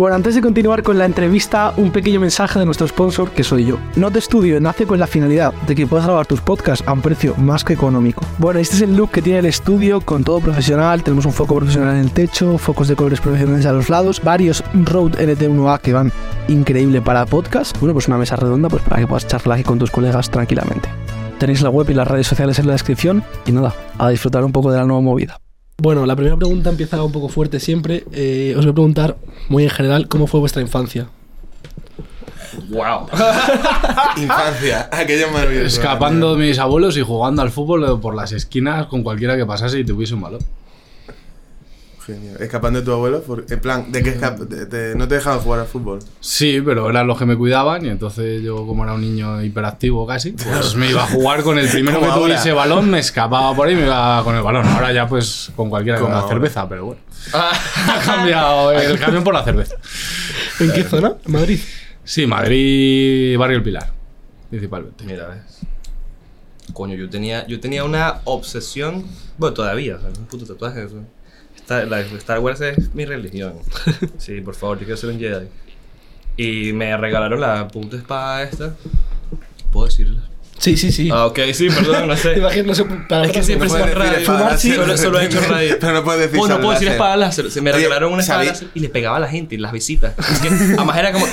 Bueno, antes de continuar con la entrevista, un pequeño mensaje de nuestro sponsor, que soy yo. Not Studio nace con la finalidad de que puedas grabar tus podcasts a un precio más que económico. Bueno, este es el look que tiene el estudio, con todo profesional. Tenemos un foco profesional en el techo, focos de colores profesionales a los lados, varios Rode NT1A que van increíble para podcast. Bueno, pues una mesa redonda pues para que puedas charlar aquí con tus colegas tranquilamente. Tenéis la web y las redes sociales en la descripción y nada, a disfrutar un poco de la nueva movida. Bueno, la primera pregunta empieza un poco fuerte siempre. Eh, os voy a preguntar, muy en general, ¿cómo fue vuestra infancia? ¡Wow! Infancia, aquello maravilloso. Escapando de mis abuelos y jugando al fútbol por las esquinas con cualquiera que pasase y tuviese un balón. Genio. Escapando de tu abuelo, por- en plan, ¿de de- de- no te dejaban jugar al fútbol? Sí, pero eran los que me cuidaban y entonces yo, como era un niño hiperactivo casi, pues me iba a jugar con el primero que tuviese balón, me escapaba por ahí y me iba con el balón. Ahora ya pues con cualquiera que da ahora. cerveza, pero bueno. ha cambiado el camión por la cerveza. ¿En qué zona? ¿En Madrid? Sí, Madrid, Barrio El Pilar, principalmente. Mira, ves. Coño, yo tenía, yo tenía una obsesión. Bueno, todavía, o sea, un puto tatuaje. eso. Star, la- Star Wars es mi religión. Sí, por favor, yo quiero ser un Jedi. Y me regalaron la puta espada esta. ¿Puedo decirla? Sí, sí, sí. Ah, ok, sí, perdón, no sé. imaginas, no sé, para Es que siempre No decir radio. Fumar, sí, solo- solo he hecho radio. Pero no puedes decir Bueno, no puedo decir espada láser. Se me regalaron una espada ¿sabí- láser y le pegaba a la gente y las visitas. Es que, además era como.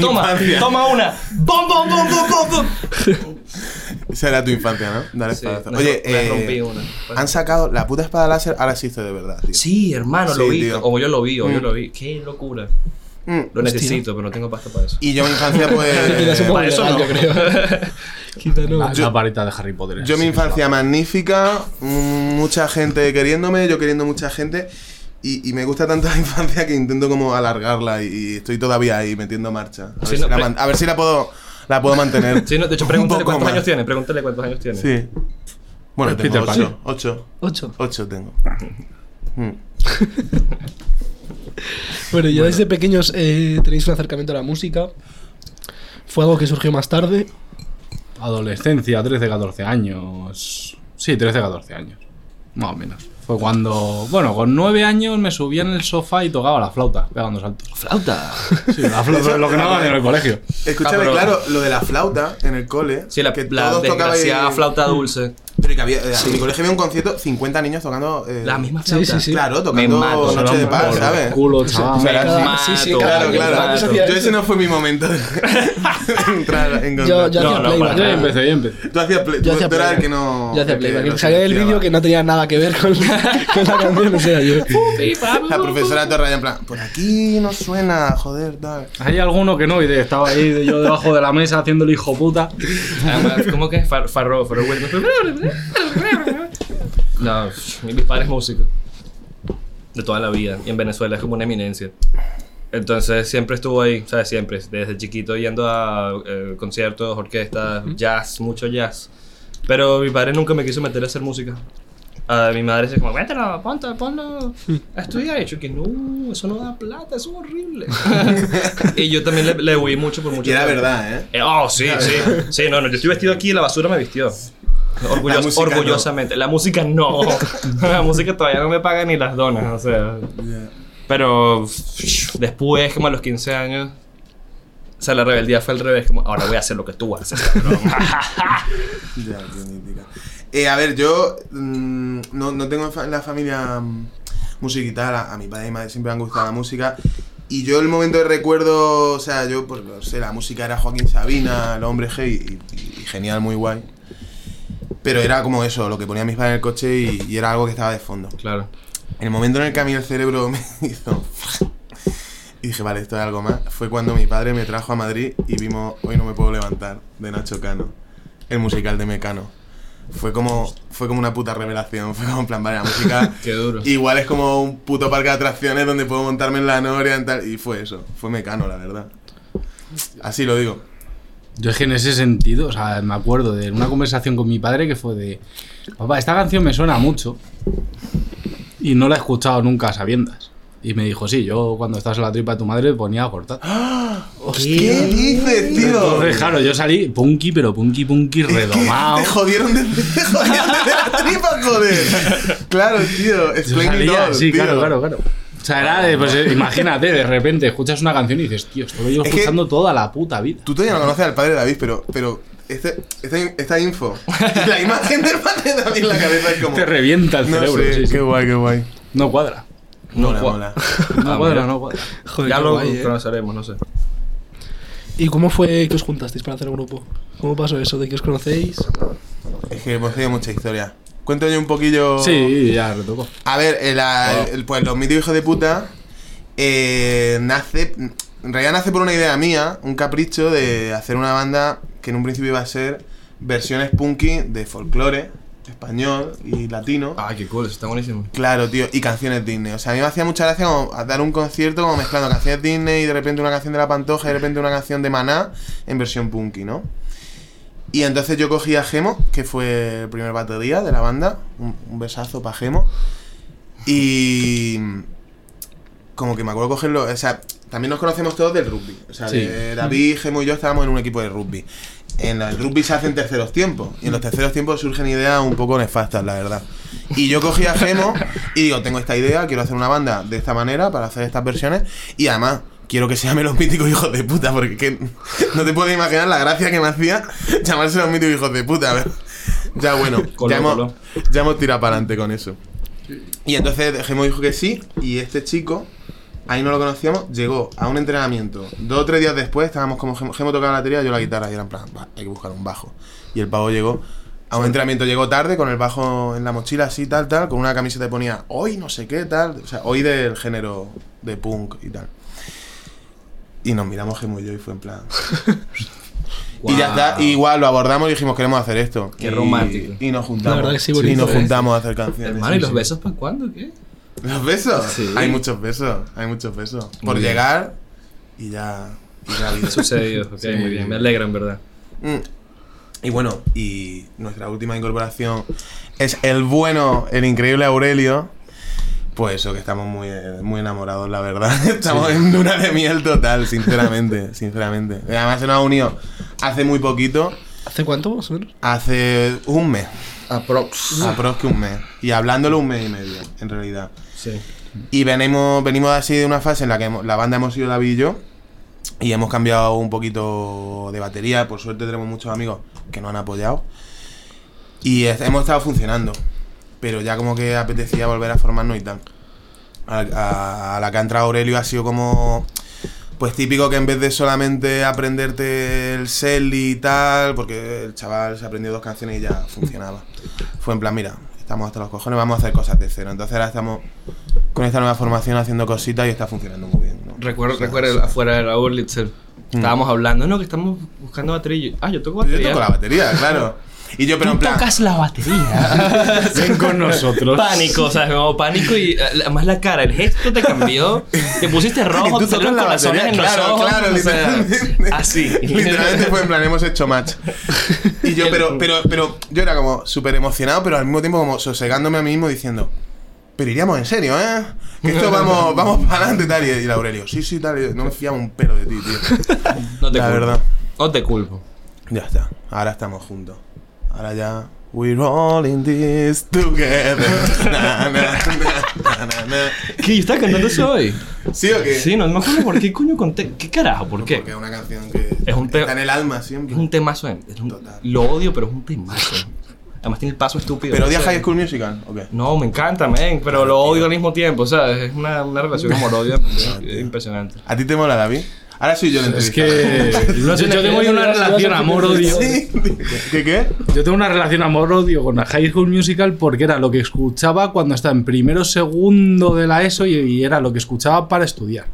toma, toma una. ¡Bom, bom, bom, bom, bom, bom! Esa era tu infancia, ¿no? Dar Sí, me Oye, me eh, rompí una. han sacado la puta espada láser, ahora existe de verdad, tío. Sí, hermano, Sí, lo vi. tío. O yo lo vi, o yo Mm. lo vi. Qué locura. Mm. Lo necesito, pero no tengo pasta para eso. Y yo mi infancia, pues... poco para eso legal, no. yo creo. Quizá no. La, la varita de Harry Potter. Yo mi infancia magnífica, mucha gente queriéndome, yo queriendo mucha gente. Y, y me gusta tanto la infancia que intento como alargarla y, y estoy todavía ahí metiendo marcha. Ver, si, la, a ver si la puedo la puedo mantener. Sí, no, de hecho, pregúntale cuántos más. años tiene. Pregúntale cuántos años tiene. Sí. Bueno, Es tengo Peter ocho, ocho. Ocho. Ocho tengo. Mm. Bueno, ya desde pequeños eh, tenéis un acercamiento a la música. Fue algo que surgió más tarde. Adolescencia, 13, 14 años. Sí, 13, 14 años. Más o menos. Fue cuando. Bueno, con 9 años me subía en el sofá y tocaba la flauta, pegando saltos. Flauta. Sí, la flauta, lo que no en el colegio. Escúchame, Ah, pero- claro, lo de la flauta en el cole. Sí, la, que la todos desgraciada flauta dulce. Pero que había, eh, en mi colegio había un concierto, 50 niños tocando. eh, La misma Sí, flauta. sí, sí. Claro, Me tocando mato, Noche no, de no, Paz, ¿sabes? Culo, chaval. Me mato, sí, sí, Claro, claro. Yo ese no fue mi momento de entrar en Yo, yo contacto. hacía No, no, playback. Yo ya empecé, yo empecé. Tú hacías play, Yo hacía eras el playback. que no. Yo hacía el playback. no Que salía del silenciaba. vídeo que no tenía nada que ver con, con la canción, o sea, yo. La profesora Torraya en plan, por aquí no suena, joder, tal. Hay alguno que no, y de- estaba ahí de- yo debajo de la mesa haciendo el hijo puta. ¿Cómo que Farro? Farro. No, mi padre es músico. De toda la vida. Y en Venezuela es como una eminencia. Entonces siempre estuvo ahí, ¿sabes? Siempre. Desde chiquito yendo a eh, conciertos, orquestas, jazz, mucho jazz. Pero mi padre nunca me quiso meter a hacer música. A mi madre dice como, mételo, ponte, ponlo a estudiar. Y yo que no, eso no da plata, eso es horrible. y yo también le, le huí mucho por mucho Y era tiempo. verdad, ¿eh? Eh, oh, sí, sí. Sí, no, no, yo estoy vestido aquí y la basura me vistió. Orgullos- La música no. orgullosamente. La música no. la música todavía no me paga ni las donas, o sea. Pero después, como a los 15 años, o sea, la rebeldía fue al revés, como ahora voy a hacer lo que tú haces. cabrón". Ya, qué mítica. Eh, a ver, yo mm, no, no tengo en la familia mm, musical. A, a mi padre y madre siempre me han gustado la música. Y yo el momento de recuerdo, o sea, yo, pues, no sé, la música era Joaquín Sabina, el hombre G, y, y- y genial, muy guay. Pero era como eso, lo que ponía mis padres en el coche y, y era algo que estaba de fondo. claro. En el momento en el que a mí el cerebro me hizo... Y dije, vale, esto es algo más. Fue cuando mi padre me trajo a Madrid y vimos Hoy no me puedo levantar, de Nacho Cano. El musical de Mecano. Fue como, fue como una puta revelación. Fue como en plan, vale, la música... Qué duro. Igual es como un puto parque de atracciones donde puedo montarme en la noria y tal. Y fue eso, fue Mecano, la verdad. Así lo digo. Yo es que en ese sentido, o sea, me acuerdo de una conversación con mi padre que fue de, papá, esta canción me suena mucho y no la he escuchado nunca a sabiendas. Y me dijo, sí, yo cuando estás en la tripa de tu madre ponía a cortar. ¿Qué dices, tío? Entonces, claro, yo salí punky, pero punky, punky, redomado. Te jodieron de, te jodieron de la tripa, joder. Claro, tío. Yo Explain it all, sí, tío. claro, claro, claro. Sea, era de, pues, eh, imagínate, de repente escuchas una canción y dices, tío, esto lo llevo Es que- escuchando toda la puta vida. Tú todavía no conoces al padre de David, pero, pero este, esta, esta info, la imagen del padre de David en la cabeza es como. Te revienta el no cerebro. sé, sí, sí. qué guay, qué guay. No cuadra. No mola, cua- mola. No Ah, cuadra, mira. no cuadra. Joder, ya lo guay, ¿eh? conoceremos, no sé. ¿Y cómo fue que os juntasteis para hacer el grupo? ¿Cómo pasó eso? ¿De que os conocéis? Es que hemos tenido mucha historia. Cuento yo un poquillo. Sí, ya retocó. A ver, el, el- el- pues los míticos hijos de puta eh, nace. En realidad nace por una idea mía, un capricho de hacer una banda que en un principio iba a ser versiones punky de folclore español y latino. Ah, qué cool, está buenísimo. Claro, tío, y canciones Disney. O sea, a mí me hacía mucha gracia como dar un concierto como mezclando canciones Disney y de repente una canción de La Pantoja y de repente una canción de Maná en versión punky, ¿no? Y entonces yo cogí a Gemo, que fue el primer batería de la banda, un, un besazo para Gemo. Y como que me acuerdo cogerlo, o sea, también nos conocemos todos del rugby. O sea, Sí. de David, Gemo y yo estábamos en un equipo de rugby. En el rugby se hacen terceros tiempos. Y en los terceros tiempos surgen ideas un poco nefastas, la verdad. Y yo cogí a Gemo y digo, tengo esta idea, quiero hacer una banda de esta manera para hacer estas versiones. Y además, quiero que se llame Los Míticos Hijos de Puta, porque que- no te puedes imaginar la gracia que me hacía llamarse Los Míticos Hijos de Puta. A ver. Ya bueno, ya, hemos, coló. ya hemos tirado para adelante con eso. Y entonces Gemo dijo que sí, y este chico, ahí no lo conocíamos, llegó a un entrenamiento. Dos o tres días después estábamos como Gemo, Gemo tocaba la batería, yo la guitarra, y era en plan, "Va, hay que buscar un bajo. Y el pavo llegó a un entrenamiento, llegó tarde, con el bajo en la mochila, así, tal, tal, con una camiseta que ponía hoy no sé qué, tal, o sea, hoy del género de punk y tal. Y nos miramos Gemo y yo y fue en plan. Y ya está, y igual lo abordamos y dijimos queremos hacer esto. Qué Y- romántico. Y nos juntamos. La verdad que sí, y nos juntamos a hacer canciones. Hermano, ¿y los besos para cuándo? ¿Qué? ¿Los besos? Sí. Hay muchos besos, hay muchos besos. Por bien. llegar y ya. Y ya ha. Sucedió, ok, Sí. muy bien. Me alegra, en verdad. Mm. Y bueno, y nuestra última incorporación es el bueno, el increíble Aurelio. Pues eso, que estamos muy, muy enamorados, la verdad. Estamos en luna de miel total, sinceramente, sinceramente. Además se nos ha unido hace muy poquito, ¿Hace cuánto, más o menos? hace un mes, Aprox. aprox que un mes. Y hablándolo un mes y medio, en realidad. Sí. Y venimos, venimos así de una fase en la que hemos- la banda hemos sido David y yo. Y hemos cambiado un poquito de batería. Por suerte tenemos muchos amigos que nos han apoyado. Y es- hemos estado funcionando. Pero ya como que apetecía volver a formarnos y tal. A, a- a la que ha entrado Aurelio ha sido como... Pues típico que en vez de solamente aprenderte el cel y tal, porque el chaval se aprendió dos canciones y ya funcionaba. Fue en plan, mira, estamos hasta los cojones, vamos a hacer cosas de cero. Entonces ahora estamos con esta nueva formación haciendo cositas y está funcionando muy bien. ¿no? Recuerdo, O sea, recuerdo afuera de Raúl Litzel. Estábamos hablando, no, que estamos buscando batería. Ah, yo toco Yo batería. toco la batería, claro. Y yo, pero en plan. la batería. Ven con nosotros. pánico, ¿sabes? Como pánico y eh, además la cara, el gesto te cambió. Te pusiste rojo, Y tú te salieron tocas la corazones batería, en los claro, ojos. claro, o sea, literalmente. así. Literalmente fue en plan, hemos hecho match. Y yo, pero, pero, pero, yo era como súper emocionado, pero al mismo tiempo como sosegándome a mí mismo diciendo, pero iríamos en serio, ¿eh? Que esto vamos, vamos para adelante tal. Y el Aurelio, sí, sí, tal. y no me fiaba un pelo de ti, tío. No te La culpo. verdad. No te culpo. Ya está, ahora estamos juntos. Ahora ya. We're all in this together. Na, na, na, na, na. ¿Qué? ¿Yo estaba cantando eso hoy? ¿Sí o qué? Sí, no me acuerdo por qué coño conté. ¿Qué carajo? ¿Por qué? Porque es una canción que Es un te- está en el alma siempre. Es un temazo. eh. Es un- Total. Lo odio, pero es un temazo. Además tiene el paso estúpido. ¿Pero no odias sé. High School Musical? ¿O qué? No, me encanta, men, pero lo odio al mismo tiempo, ¿sabes? Es una, una relación amor-odio impresionante. ¿A ti te mola, David? Ahora soy yo el Es entrevistado. que yo, yo tengo una relación amor-odio. Sí. ¿Qué qué? Yo tengo una relación amor-odio con la High School Musical porque era lo que escuchaba cuando estaba en primero segundo de la ESO y, y era lo que escuchaba para estudiar.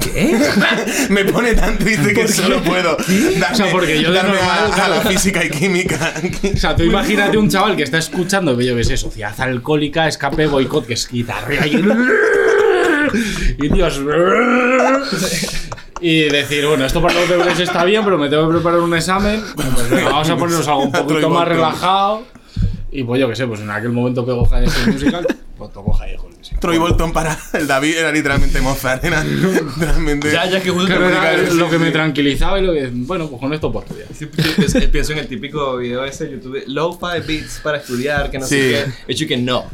¿Qué? Me pone tan triste que solo puedo darme, O sea, porque yo de darme a- normal, a, la claro. física y química. O sea, tú imagínate un chaval que está escuchando, yo qué sé, sociedad alcohólica, escape, boicot, que es guitarra y... y Dios... Y decir, bueno, esto para los deberes está bien, pero me tengo que preparar un examen. Bueno, pues venga, vamos a ponernos algo un poquito más relajado. Y pues yo qué sé, pues en aquel momento pego High School Musical, pues toco High School Musical. Troy Bolton para el David era literalmente Mozart. Era literalmente. Ya, ya que justo Claro, era sí, lo que sí. me tranquilizaba y lo que... Bueno, pues con esto puedo estudiar. Siempre pienso, pienso en el típico video ese de YouTube, low-fi beats para estudiar, que no Sí. sé qué. Hecho que no.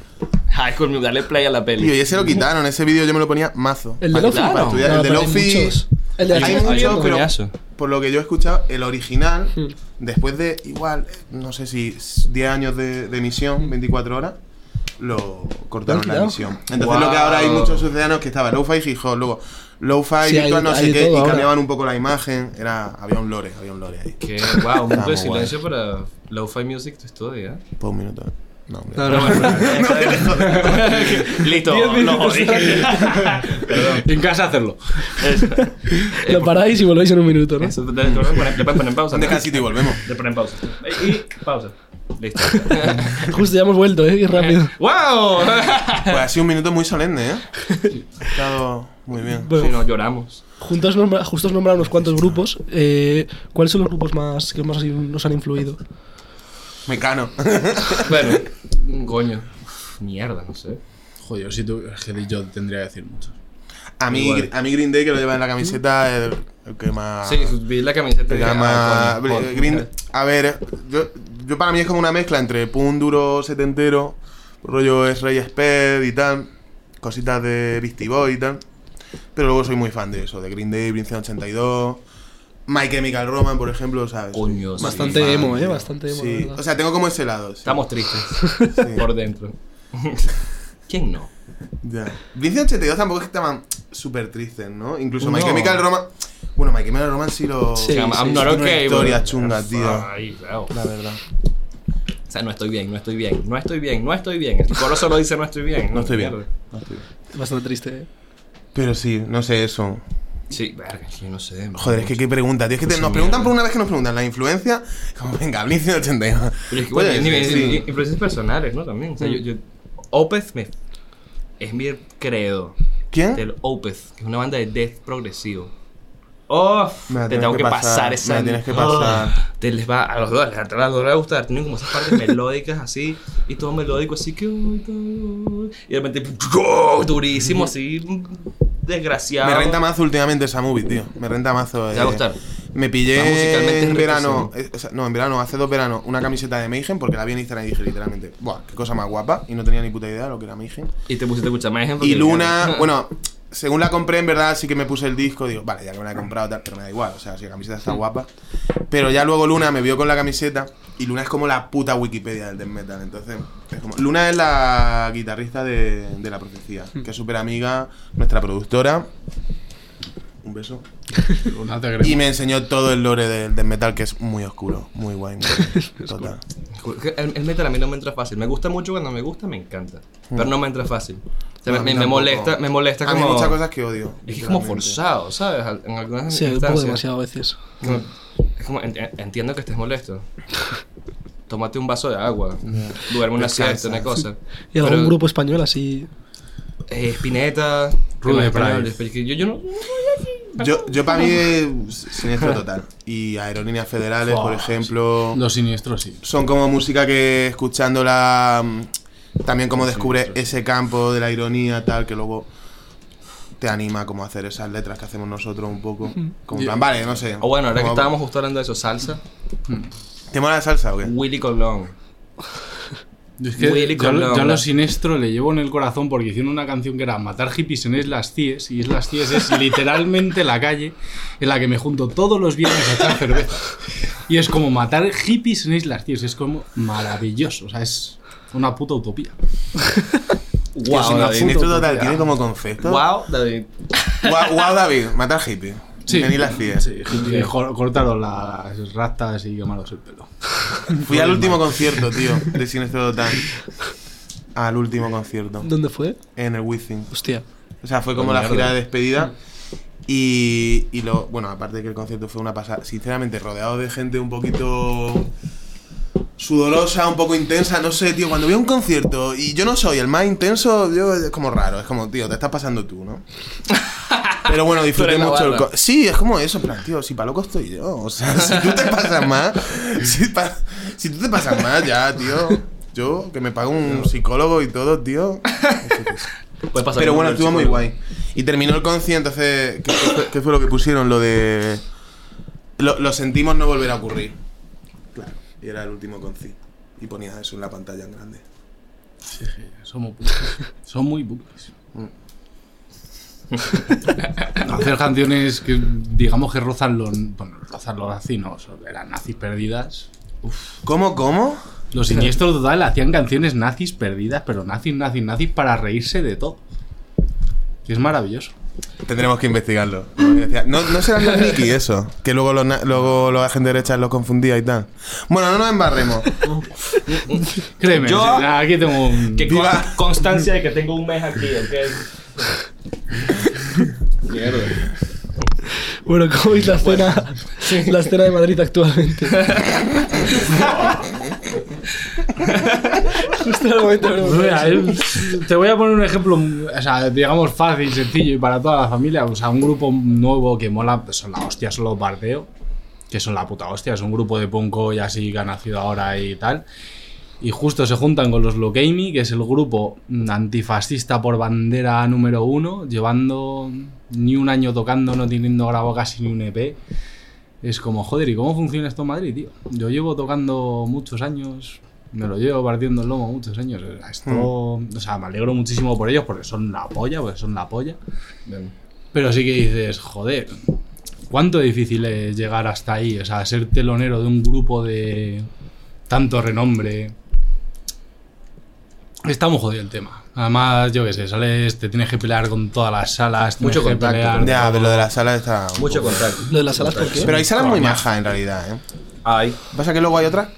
High School Musical, dale play a la peli. Y ese lo quitaron, ese vídeo yo me lo ponía mazo. ¿El de Lofi? para estudiar. No, el de Lofi. Muchos. El de Hay muchos, pero Coñazo. por lo que yo he escuchado, el original, Hmm. después de igual, no sé si 10 años de, de emisión, 24 horas, lo cortaron ¿Lo la emisión. Entonces Wow. lo que ahora hay muchos sucedanos que estaba lo-fi y hip hop, luego lo-fi, Sí, hay- virtual, no sé qué, y ahora. cambiaban un poco la imagen, era había un lore, había un lore ahí. Que, wow, un momento de silencio para Lo-Fi Music to Study, ¿eh? Por un minuto. No, hombre. No, no. Listo, lo minutos jodí. Perdón. En casa hacerlo. Eso. Lo paráis y volvéis en un minuto, ¿no? Eso, le, le pueden poner- poner pausa. ¿no? Deja el sitio y volvemos. Le ponen pausa. Y, y pausa. Listo. Justo ya hemos vuelto, ¿eh? Qué rápido. ¡Wow! Pues ha sido un minuto muy solemne, ¿eh? Ha estado muy bien. Bueno, Sí, no, lloramos. juntos nombra, justo has nombrado unos cuantos grupos. Eh, ¿Cuáles son los grupos más que más nos han influido? Mecano. Bueno, coño. Mierda, no sé. Joder, si tú, es que yo tendría que decir muchos. A mí, Igual. a mí Green Day, que lo lleva en la camiseta, es el, el que más... Sí, vi la camiseta llama ah. Green A ver, yo, yo para mí es como una mezcla entre punk duro setentero, rollo es Rey Sped y tal, cositas de Beastie Boy y tal. Pero luego soy muy fan de eso, de Green Day, Blink 182, My Chemical Romance, por ejemplo, ¿sabes? Coño, sí. Bastante emo, ¿eh? Bastante emo, Sí, o sea, tengo como ese lado. sí. Estamos tristes. Sí. Por dentro. ¿Quién no? Ya. Blink 182 tampoco es que estaban súper tristes, ¿no? Incluso My No. Chemical Romance... Bueno, My Chemical Romance sí lo... Sí, I'm sí, not tiene una historia bro. chunga, tío. Ay, claro. La verdad. O sea, no estoy bien, no estoy bien, no estoy bien, no estoy bien. El coro solo dice no estoy bien. No estoy bien. No estoy bien. Bastante triste, ¿eh? Pero sí, no sé eso. Sí, verga, yo no sé. Joder, es que qué pregunta, tío. Es que te- Pues nos sí, preguntan mierda. por una vez que nos preguntan la influencia. Como, venga, Blink 182. Pero es que, Puede bueno, ni- ser, ni- sí. influencias personales, ¿no? También. O sea, yo, yo, Opeth me, es mi credo. ¿Quién? Del Opeth, que es una banda de death progresivo. Oh, Me la te tienes tengo que que pasar, pasar, esa. me la tienes que Oh, pasar. te les va a los dos, a los dos les va a gustar. Tienen como esas partes melódicas así, y todo melódico así que. Y de repente, durísimo, así, desgraciado. Me renta mazo últimamente esa movie, tío. Me renta mazo. Te va a gustar. Me pillé musicalmente en verano. eh, o sea, no, en verano, hace dos veranos, una camiseta de Mayhem porque la vi en Instagram y dije literalmente, ¡buah! ¡Qué cosa más guapa! Y no tenía ni puta idea de lo que era Mayhem. Y te pusiste a escuchar. Y Luna, bueno, según la compré, en verdad sí que me puse el disco, digo, vale, ya que me la he comprado, tal, pero me da igual, o sea, si la camiseta está guapa. Pero ya luego Luna me vio con la camiseta y Luna es como la puta Wikipedia del death metal, entonces, es como. Luna es la guitarrista de, de La Profecía, que es súper amiga, nuestra productora. Un beso. No te crees. Y me enseñó todo el lore del metal, que es muy oscuro, muy guay, muy total. El, el metal a mí no me entra fácil. Me gusta mucho cuando me gusta, me encanta. Pero no me entra fácil. O sea, No, a me, molesta, me molesta A mí como. hay muchas cosas que odio. Es que es como forzado, ¿sabes? En algunas Sí, instancias. demasiado a veces. Como- Es como, ent- entiendo que estés molesto. Tómate un vaso de agua. Duerme una siesta, una cosa. Y algún Pero, grupo español así. eh, Spinetta. Price. Yo, yo no. Yo, yo para mí es siniestro total. Y aerolíneas federales, por ejemplo, Los siniestros, sí. son como música que escuchándola mm, también como descubre ese campo de la ironía tal que luego te anima como a hacer esas letras que hacemos nosotros un poco. Como en plan, vale, no sé. O bueno, ahora que estábamos justo hablando de eso, salsa. ¿Te mola la salsa o qué? Willy Colón. Yo es que yo, a lo- Colón, yo lo siniestro le llevo en el corazón porque hicieron una canción que era Matar hippies en Islas Cíes y Islas Cíes es literalmente la calle en la que me junto todos los viernes a echar cerveza. Y es como matar hippies en Islas Cíes, es como maravilloso, o sea, es una puta utopía. Que es una siniestro total, tiene como concepto. Wow, David. Guau, guau, David, matar hippie. Vení las pies. Sí, cortaron las rastas y quemaros el pelo. Fui al último concierto, tío, de Siniestro Total. Al último concierto. ¿Dónde fue? En el Wizzing. Hostia. O sea, fue como la gira de despedida. Y, y lo, bueno, aparte de que el concierto fue una pasada, sinceramente, rodeado de gente un poquito sudorosa, un poco intensa, no sé, tío, cuando veo un concierto y yo no soy el más intenso, yo es como raro, es como, tío, te estás pasando tú, ¿no? Pero bueno, disfruté mucho el Sí, es como eso, en plan, tío, si para loco estoy yo, o sea, si tú te pasas más, si, pa- si tú te pasas más ya, tío, yo que me pago un psicólogo y todo, tío. Puede pasar Pero bueno, estuvo muy guay. Y terminó el concierto, entonces, ¿qué, qué fue, qué fue lo que pusieron? Lo de... Lo, lo sentimos no volver a ocurrir. Y era el último concierto. Y ponías eso en la pantalla en grande. Sí, sí, somos. Son muy putos. Hacer canciones que digamos que rozan los, bueno, rozan los nazinos, eran nazis perdidas. ¿Cómo, cómo? Los siniestros total hacían canciones nazis perdidas, pero nazis, nazis, nazis para reírse de todo. Y es maravilloso. Tendremos que investigarlo. No, no será los Nicky eso, que luego los, luego los agentes derechas los confundía y tal. Bueno, no nos embarremos. Créeme, Yo- aquí tengo un... Que Viva- con- constancia de que tengo un mes aquí, ¿ok? Mierda. Bueno, ¿cómo es la escena, la escena de Madrid actualmente? Justo en el momento que mira, es- te voy a poner un ejemplo, o sea, digamos fácil, sencillo y para toda la familia. O sea, un grupo nuevo que mola, pues son la hostia, son los Bardeo, que son la puta hostia. Es un grupo de punko y así que ha nacido ahora y tal. Y justo se juntan con los Lokeimi, que es el grupo antifascista por bandera número uno, llevando ni un año tocando, no teniendo grabado casi ni un EP. Es como, joder, ¿y cómo funciona esto en Madrid, tío? Yo llevo tocando muchos años, me lo llevo partiendo el lomo muchos años. o sea, Esto, o sea, me alegro muchísimo por ellos porque son la polla, porque son la polla. Bien. Pero sí que dices, joder, ¿cuánto difícil es llegar hasta ahí? O sea, ser telonero de un grupo de tanto renombre. Está muy jodido el tema. Además, yo qué sé, sales, te tienes que pelear con todas las salas. Mucho tienes que contacto, pelear Ya, pero lo de la sala está. Mucho poco- contacto. Lo de las salas, ¿por qué? Pero hay salas muy majas en realidad, ¿eh? Ay. ¿Pasa que luego hay otras?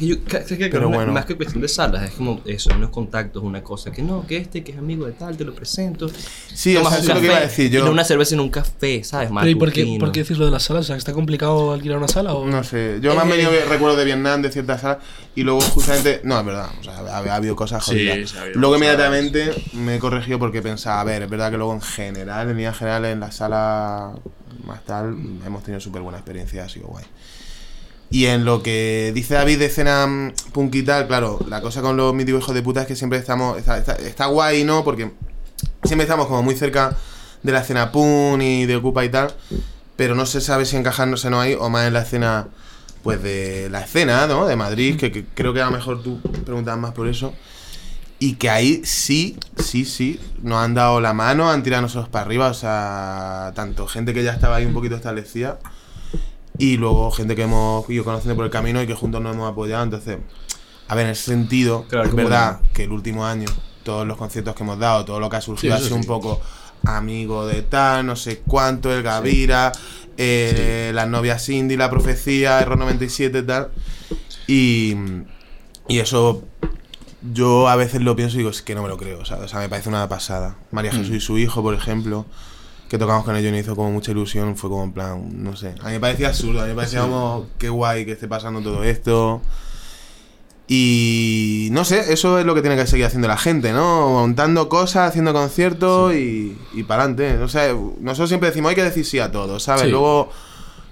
Yo, que Pero más- bueno. Más que cuestión de salas, es como eso, unos contactos, una cosa. Que no, que este que es amigo de tal, te lo presento. Sí, o Tomas sea, un eso es lo que iba a café, decir. y no Yo. una cerveza en un café, ¿sabes? Pero ¿y por qué, por qué decís lo de las salas? O sea, ¿está complicado alquilar una sala? O... No sé, yo me han Eh. venido recuerdos de Vietnam de ciertas salas y luego justamente, no, es verdad, o sea, ha, ha habido cosas jodidas. sí, ha habido luego cosas. inmediatamente me he corregido porque pensaba, a ver, es verdad que luego en general, en líneas generales, en la sala más tal, hemos tenido súper buena experiencia, ha sido guay. Y en lo que dice David de escena mm, punk y tal, claro, la cosa con los míticos hijos de puta es que siempre estamos, está, guay, ¿no? Porque siempre estamos como muy cerca de la escena punk y de Ocupa y tal, pero no se sabe si encajándose no hay o más en la escena, pues de la escena, ¿no? De Madrid, que, que creo que a lo mejor tú preguntabas más por eso. Y que ahí sí, sí, sí, nos han dado la mano, han tirado nosotros para arriba, o sea, tanto gente que ya estaba ahí un poquito establecida y luego gente que hemos ido conociendo por el camino y que juntos nos hemos apoyado. Entonces, a ver, en ese sentido, Claro, es verdad que el último año, todos los conciertos que hemos dado, todo lo que ha surgido Sí, ha sido un poco amigo de tal, no sé cuánto, el Gavira, eh, las novias Cindy, la profecía, Error 97 tal. Y, y eso yo a veces lo pienso y digo, es que no me lo creo, ¿sabes? O sea, me parece una pasada. María Mm. Jesús y su hijo, por ejemplo, que tocamos con ellos y me hizo como mucha ilusión, fue como en plan, no sé. A mí me parecía absurdo, a mí me parecía como, qué guay que esté pasando todo esto. Y no sé, eso es lo que tiene que seguir haciendo la gente, ¿no? Montando cosas, haciendo conciertos y, y para adelante. O sea, nosotros siempre decimos, hay que decir sí a todo, ¿sabes? Sí. Luego,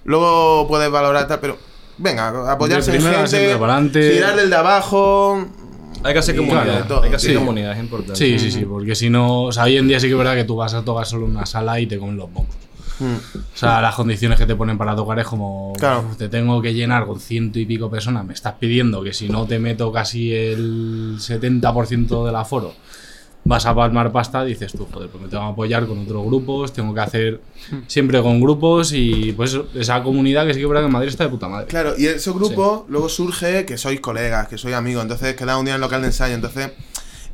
luego puedes valorar tal, pero venga, apoyarse en gente, tirar del de abajo. Hay que hacer comunidad. claro, todo, hay que hacer sí. comunidad, es importante. Sí, sí, sí, porque si no, o sea, hoy en día sí que es verdad que tú vas a tocar solo una sala y te comen los mocos. Mm. O sea, las condiciones que te ponen para tocar es como, Claro. "Uf, te tengo que llenar con ciento y pico personas, me estás pidiendo que si no te meto casi el 70% del aforo, vas a palmar pasta, dices tú, joder, pues me tengo que apoyar con otros grupos, tengo que hacer siempre con grupos y pues esa comunidad que sí que verdad que en Madrid está de puta madre. Claro, y ese grupo luego surge que sois colegas, que sois amigos, entonces queda un día en local de ensayo, entonces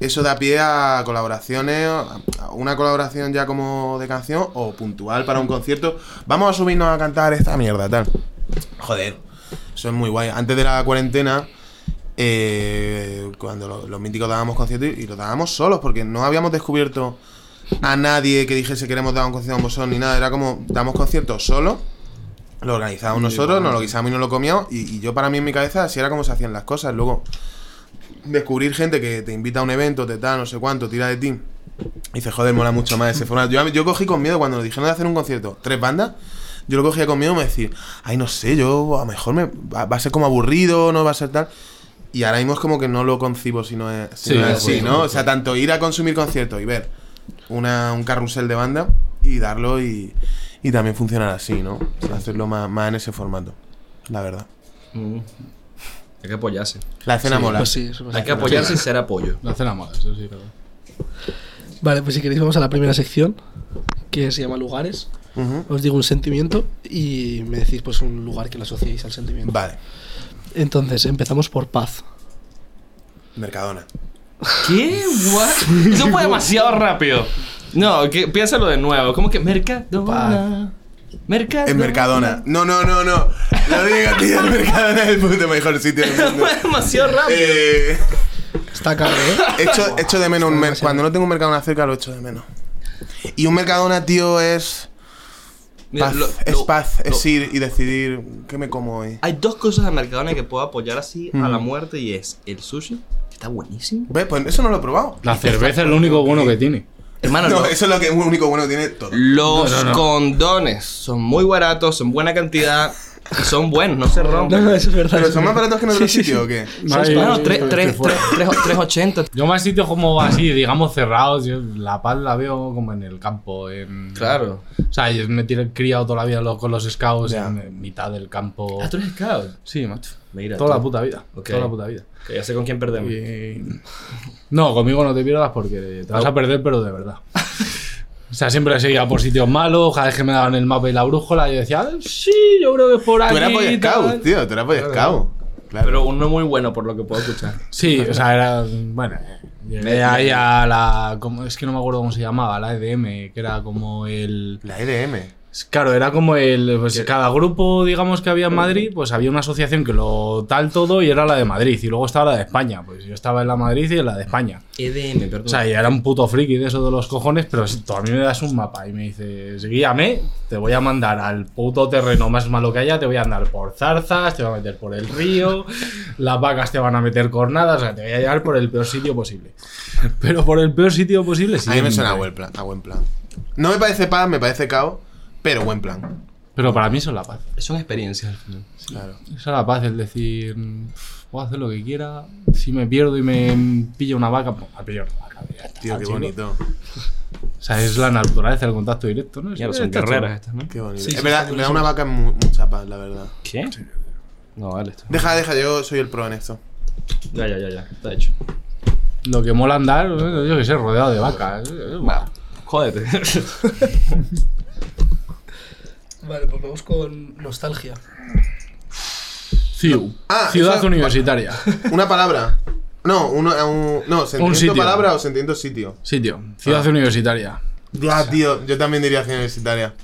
eso da pie a colaboraciones, a una colaboración ya como de canción o puntual para un concierto. Vamos a subirnos a cantar esta mierda, tal. Joder, eso es muy guay. Antes de la cuarentena, eh, cuando lo- los míticos dábamos conciertos y, y los dábamos solos, porque no habíamos descubierto a nadie que dijese queremos dar un concierto con vosotros ni nada, era como damos conciertos solos. Lo organizábamos nosotros, nos lo guisábamos y nos lo comíamos. Y, y yo, para mí, en mi cabeza, así era como se hacían las cosas. Luego, descubrir gente que te invita a un evento, te da no sé cuánto, tira de ti. Y dices, joder, mola mucho más ese formato. Yo, yo cogí con miedo cuando nos dijeron de hacer un concierto, tres bandas. Yo lo cogía con miedo, me decía, ay, no sé, yo a lo mejor me, va, va a ser como aburrido, no va a ser tal. Y ahora mismo es como que no lo concibo si no es, si Sí, no es así, ¿no? O sea, tanto ir a consumir conciertos y ver una, un carrusel de banda y darlo y, y también funcionar así, ¿no? Hacerlo más, más en ese formato, la verdad. Mm. Hay que apoyarse. La escena mola. Pues sí, eso. Hay que apoyarse y ser apoyo. La cena moda, eso sí, claro. Vale, pues si queréis vamos a la primera sección, que se llama lugares. Os digo un sentimiento y me decís pues un lugar que lo asociéis al sentimiento. Vale. Entonces, empezamos por paz. Mercadona. ¿Qué? What? Eso fue demasiado rápido. No, que, piénsalo de nuevo. ¿Cómo que Mercadona? Mercadona. En Mercadona. No, no, no, no. Lo digo, tío. En Mercadona es el puto mejor sitio del mundo. Fue demasiado rápido. Eh, Está caro, ¿eh? echo, echo de menos un mer- Cuando no tengo un Mercadona cerca, lo echo de menos. Y un Mercadona, tío, es. Mira, Paz. lo- es lo- paz. lo- Es ir y decidir qué me como hoy. Hay dos cosas de Mercadona que puedo apoyar así a Mm. la muerte y es el sushi, que está buenísimo. ¿Ves? Pues eso no lo he probado. La cerveza es lo único bueno que tiene. Hermano, No, lo- eso es lo que único bueno que tiene todo. los No, no, no. condones son muy baratos, son buena cantidad y son buenos, no se No, rompen. no, eso es verdad. ¿Pero son más baratos que en otro Sí, sí, sitio sí. o qué? Tres- tres- 380. Yo más sitios como así, digamos, cerrados. Yo La Paz la veo como en el campo. En... Claro. O sea, yo me he criado toda la vida lo- con los scouts Ya. en, mitad del campo. Ah, tú eres scout. Sí, macho. Mira, toda tú. la puta vida. Ok. Toda la puta vida. Que ya sé con quién perdemos. Y- No, conmigo no te pierdas porque te vas a perder, pero de verdad. O sea, siempre seguía por sitios malos, cada vez que me daban el mapa y la brújula, yo decía, "Ah, sí, yo creo que es por aquí. Tú eras Boy y tal". Scout, tío. Tú eras Boy Scout. Claro. Pero uno muy bueno por lo que puedo escuchar. Sí, o sea, era. Bueno, llegué ahí a la. como- es que no me acuerdo cómo se llamaba, la EDM, que era como el. La EDM. Claro, era como el. Pues cada grupo, digamos, que había en Madrid, pues había una asociación que lo tal todo y era la de Madrid. Y luego estaba la de España. Pues yo estaba en la Madrid y en la de España. EDM, perdón. O sea, y era un puto friki de eso de los cojones, pero si tú a mí me das un mapa y me dices, guíame, te voy a mandar al puto terreno más malo que haya, te voy a andar por zarzas, te voy a meter por el río, las vacas te van a meter cornadas, o sea, te voy a llevar por el peor sitio posible. Pero por el peor sitio posible, sí. A mí me suena a buen plan. A buen plan. No me parece paz, me parece caos, pero buen plan. Pero para mí eso es la paz. Son experiencias al final. Claro. Eso es la paz, el decir, "Pff, puedo hacer lo que quiera, si me pierdo y me pilla una vaca, pues me pillo una vaca. está, Tío, qué chico. bonito. O sea, es la naturaleza, el contacto directo, ¿no? Es- son chulo. estas, ¿no? Qué bonito. Sí, sí, es verdad, me da una vaca mucha paz, la verdad. ¿Qué? No, vale. Esto. Deja, deja, yo soy el pro en esto. Ya, ya, ya, ya. Está hecho. Lo que mola andar, eh, yo que sé, rodeado de vacas. eh, Va, jódete. Vale, pues vamos con nostalgia. Ciu. Ah, Ciudad universitaria. Una palabra. No, uno, un, no, sentimiento sitio. palabra o sentimiento sitio. Sitio. Ciudad Ah. universitaria. Ya, tío, yo también diría ciudad universitaria.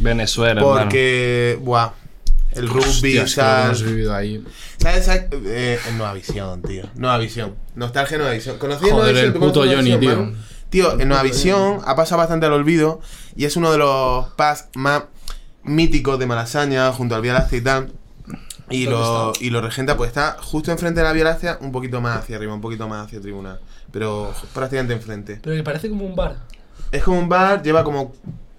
Venezuela, hermano. Porque, buah, el rugby, Hostia, es que hemos vivido ahí. ¿Sabes? ¿sabes? Eh, en Nueva Visión, tío. Nueva Visión. Nostalgia Nueva Visión. ¿Conocías Joder, Nueva Visión? el ¿Tú conoces puto Nueva Johnny, Visión, tío. Tío, en Nueva Visión ha pasado bastante al olvido y es uno de los pubs más míticos de Malasaña, junto al Vía Láctea y tal. Y ¿Dónde lo, y lo regenta, pues está justo enfrente de la Vía Láctea, un poquito más hacia arriba, un poquito más hacia tribuna. Pero prácticamente enfrente. Pero que parece como un bar. Es como un bar, lleva como.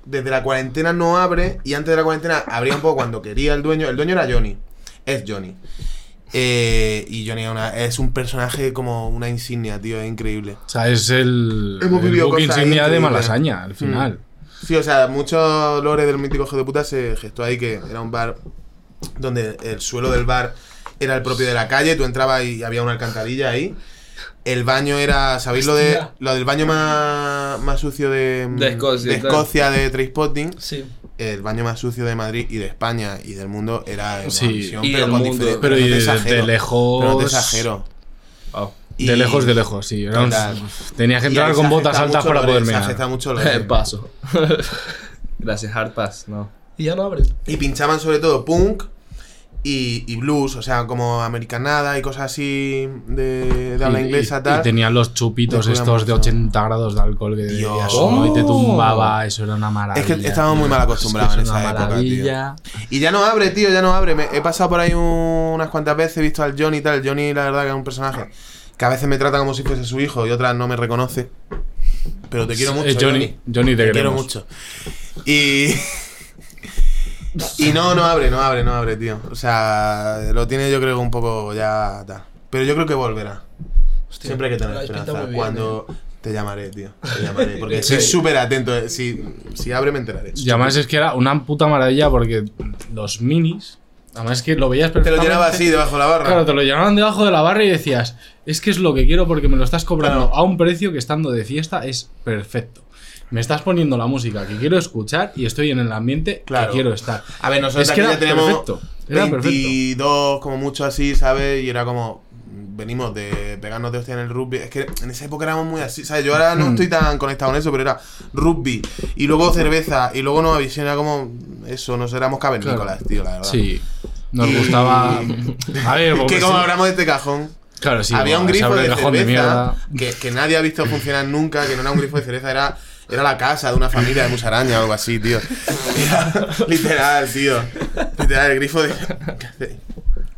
Desde la cuarentena no abre y antes de la cuarentena abría un poco cuando quería el dueño. El dueño era Johnny. Es Johnny. Eh, y Johnny es una- es un personaje como una insignia, tío, es increíble. O sea, es el, Hemos el insignia de. Malasaña, al final. Sí, o sea, muchos lores del mítico hijo de puta se gestó ahí que era un bar donde el suelo del bar era el propio de la calle, tú entrabas y había una alcantarilla ahí. El baño era, ¿sabéis lo de lo del baño más, más sucio de, De Escocia de. Escocia de Trainspotting? Sí. El baño más sucio de Madrid y de España y del mundo era en Sí. Visión, Y pero del con mundo. Pero no y te de- exagero, de lejos- pero no te exagero. Wow. Y- De lejos, de lejos, sí. Era un-. Tenías que entrar con botas altas para poder de- se mucho lo de- Paso. Gracias, Hard Pass. No. Y ya no abre. Y pinchaban sobre todo punk y, y blues, o sea, como americanada y cosas así de, de habla Y- inglesa y, tal. y tenían los chupitos estos de mucho. 80 grados de alcohol que Dios. uno y te tumbaba. Eso era una Es maravilla. que estábamos muy mal acostumbrados Es que en es una esa época, tío. maravilla. Y ya no abre, tío, ya no abre. Me- he pasado por ahí un- unas cuantas veces, he visto al Johnny y tal. El Johnny, la verdad, que es un personaje que a veces me trata como si fuese su hijo y otras no me reconoce. Pero te quiero mucho. Eh, Johnny, Johnny, te, Te quiero mucho. Y. y no, no abre, no abre, no abre, tío. O sea, lo tiene yo creo que un poco ya tal. Pero yo creo que volverá. Hostia, Siempre hay que tener esperanza. bien, Cuando te llamaré, tío. Te llamaré. Porque soy súper atento. eh. Si, si abre, me enteraré. Y además es que era una puta maravilla porque los minis Además es que lo veías Te lo perfectamente. llenaba así debajo de la barra. Claro, te lo llenaban debajo de la barra y decías, es que es lo que quiero porque me lo estás cobrando Claro. a un precio que estando de fiesta es perfecto. Me estás poniendo la música que quiero escuchar y estoy en el ambiente Claro. que quiero estar. A ver, nosotros Es que aquí era ya tenemos perfecto, era perfecto. 22, como mucho así, ¿sabes? Y era como. Venimos de pegarnos de hostia en el rugby. Es que en esa época éramos muy así, ¿sabes? Yo ahora Hmm. no estoy tan conectado con eso, pero era rugby. Y luego cerveza. Y luego Nueva Visión. Era como. Eso, nos éramos cavernícolas, tío, la verdad. Sí. Nos gustaba. A ver, porque que como sí. hablamos de este cajón. Claro, sí. había un grifo de cerveza mierda. que, que nadie ha visto funcionar nunca, que no era un grifo de cerveza, era, era la casa de una familia de musaraña o algo así, tío. Era literal, tío. Literal, el grifo de.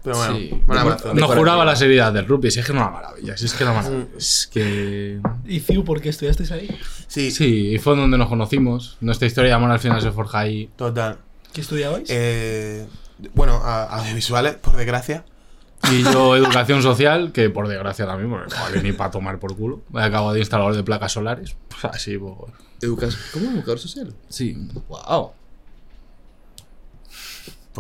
Pero bueno, Sí. buen abrazo. No juraba la seriedad del rugby, si es que era una maravilla. Si es que era una maravilla. Mm. Es que. ¿Y Ciu, por qué estudiasteis ahí? Sí, Sí, y fue donde nos conocimos. Nuestra historia de amor al final se forja ahí. total. ¿Qué estudiabais? Eh, bueno, audiovisuales, por desgracia. Y yo, educación social, que por desgracia también, porque no vale ni para tomar por culo. Me acabo de instalador de placas solares. Pues así, pues. Educación. ¿Cómo? ¿Educador social? Sí. Wow.